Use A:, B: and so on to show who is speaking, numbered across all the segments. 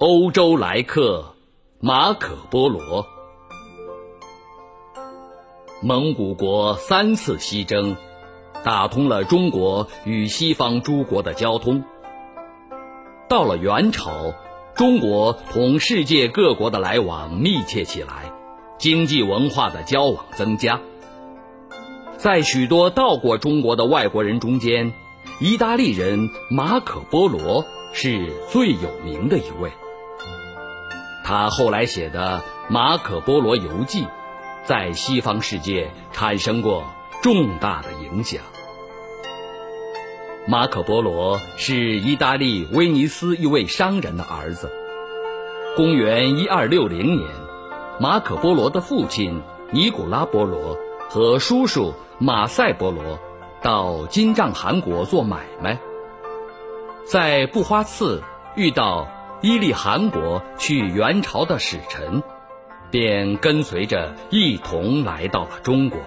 A: 欧洲来客马可·波罗。蒙古国三次西征，打通了中国与西方诸国的交通。到了元朝，中国同世界各国的来往密切起来，经济文化的交往增加。在许多到过中国的外国人中间，意大利人马可·波罗是最有名的一位。他后来写的《马可·波罗游记》。在西方世界产生过重大的影响。马可·波罗是意大利威尼斯一位商人的儿子。公元一二六零年，马可·波罗的父亲尼古拉·波罗和叔叔马塞·波罗到金帐汗国做买卖，在布花次遇到伊利汗国去元朝的使臣。便跟随着一同来到了中国。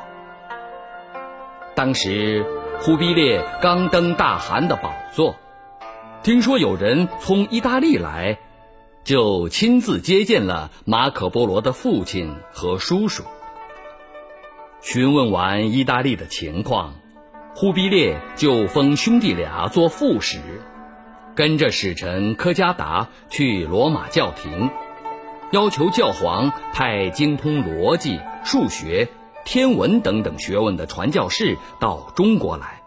A: 当时忽必烈刚登大汗的宝座，听说有人从意大利来，就亲自接见了马可·波罗的父亲和叔叔。询问完意大利的情况，忽必烈就封兄弟俩做副使，跟着使臣科加达去罗马教廷。要求教皇派精通逻辑、数学、天文等等学问的传教士到中国来，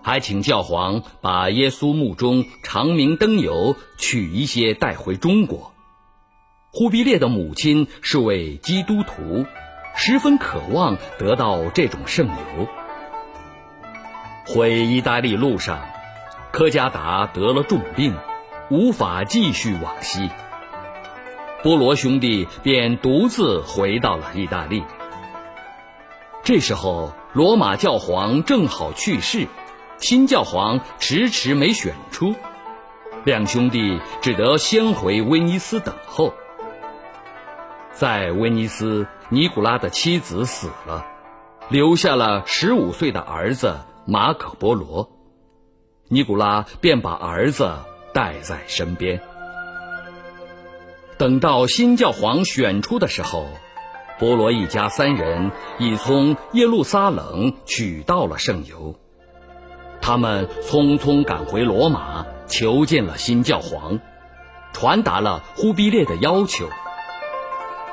A: 还请教皇把耶稣墓中长明灯油取一些带回中国。忽必烈的母亲是位基督徒，十分渴望得到这种圣油。回意大利路上，科加达得了重病，无法继续往西。波罗兄弟便独自回到了意大利。这时候，罗马教皇正好去世，新教皇迟迟没选出，两兄弟只得先回威尼斯等候。在威尼斯，尼古拉的妻子死了，留下了十五岁的儿子马可·波罗，尼古拉便把儿子带在身边。等到新教皇选出的时候，波罗一家三人已从耶路撒冷取到了圣油。他们匆匆赶回罗马，求见了新教皇，传达了忽必烈的要求。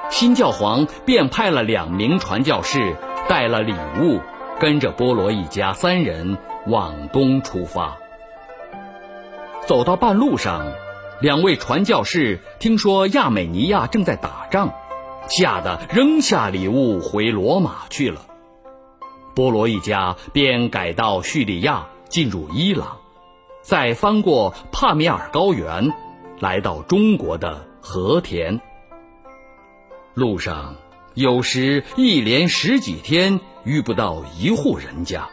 A: 新教皇便派了两名传教士，带了礼物，跟着波罗一家三人往东出发。走到半路上。两位传教士听说亚美尼亚正在打仗，吓得扔下礼物回罗马去了。波罗一家便改到叙利亚，进入伊朗，再翻过帕米尔高原，来到中国的和田。路上有时一连十几天遇不到一户人家。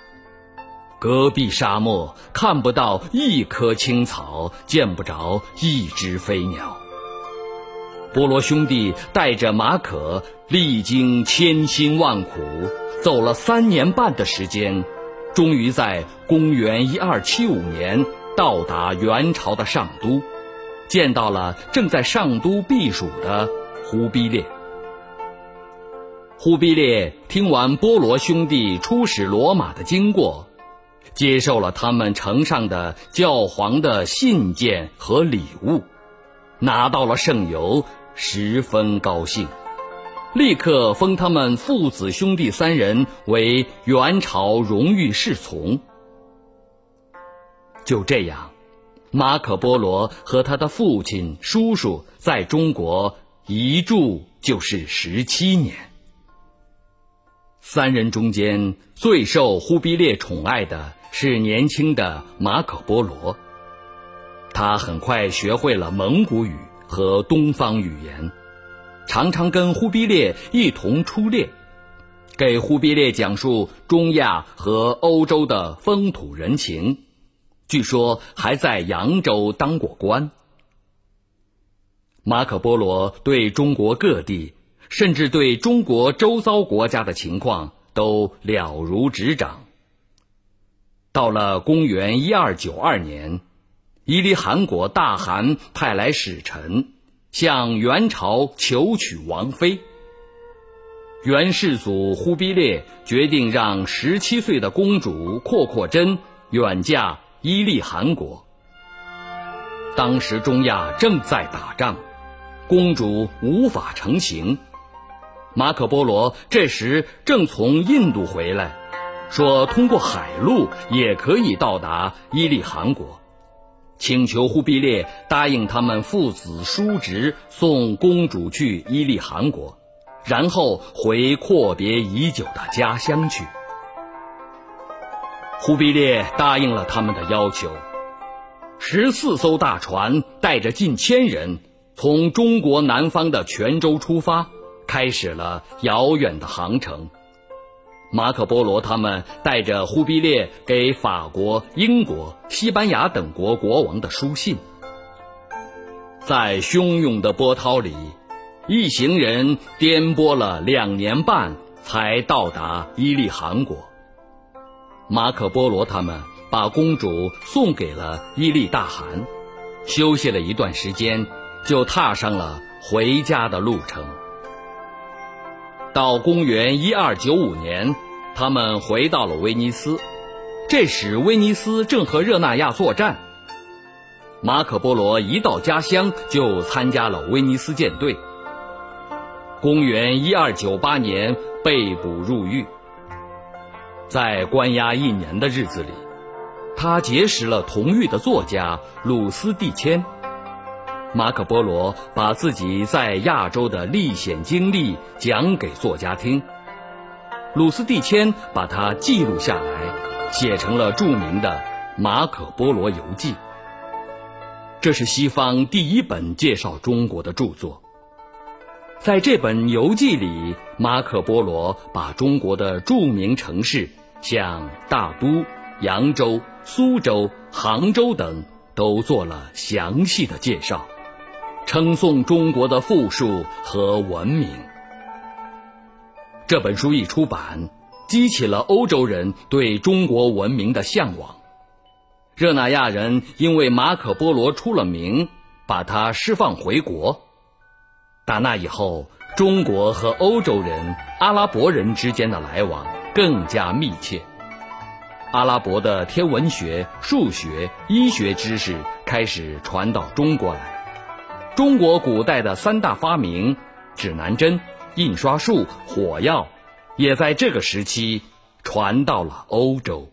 A: 戈壁沙漠看不到一棵青草，见不着一只飞鸟。波罗兄弟带着马可，历经千辛万苦，走了三年半的时间，终于在公元一二七五年到达元朝的上都，见到了正在上都避暑的忽必烈。忽必烈听完波罗兄弟出使罗马的经过。接受了他们呈上的教皇的信件和礼物，拿到了圣油，十分高兴，立刻封他们父子兄弟三人为元朝荣誉侍从。就这样，马可·波罗和他的父亲、叔叔在中国一住就是十七年。三人中间最受忽必烈宠爱的是年轻的马可·波罗，他很快学会了蒙古语和东方语言，常常跟忽必烈一同出猎，给忽必烈讲述中亚和欧洲的风土人情，据说还在扬州当过官。马可·波罗对中国各地。甚至对中国周遭国家的情况都了如指掌。到了公元一二九二年，伊犁汗国大汗派来使臣，向元朝求娶王妃。元世祖忽必烈决定让十七岁的公主阔阔真远嫁伊犁汗国。当时中亚正在打仗，公主无法成行。马可波罗这时正从印度回来，说通过海路也可以到达伊利汗国，请求忽必烈答应他们父子叔侄送公主去伊利汗国。然后回阔别已久的家乡去。忽必烈答应了他们的要求，十四艘大船带着近千人，从中国南方的泉州出发，开始了遥远的航程。马可波罗他们带着忽必烈给法国、英国、西班牙等国国王的书信，在汹涌的波涛里。一行人颠簸了两年半，才到达伊利汗国。马可波罗他们把公主送给了伊利大汗，休息了一段时间，就踏上了回家的路程。到公元一二九五年，他们回到了威尼斯。这时，威尼斯正和热那亚作战。马可波罗一到家乡，就参加了威尼斯舰队。公元一二九八年被捕入狱，在关押一年的日子里，他结识了同狱的作家鲁斯蒂谦。马可波罗把自己在亚洲的历险经历讲给作家听，鲁斯蒂谦把它记录下来，写成了著名的《马可波罗游记》。这是西方第一本介绍中国的著作。在这本游记里，马可·波罗把中国的著名城市，像大都、扬州、苏州、杭州等，都做了详细的介绍，称颂中国的富庶和文明。这本书一出版，激起了欧洲人对中国文明的向往。热那亚人因为马可·波罗出了名，把他释放回国。打那以后，中国和欧洲人、阿拉伯人之间的来往更加密切。阿拉伯的天文学、数学、医学知识开始传到中国来。中国古代的三大发明——指南针、印刷术、火药，也在这个时期传到了欧洲。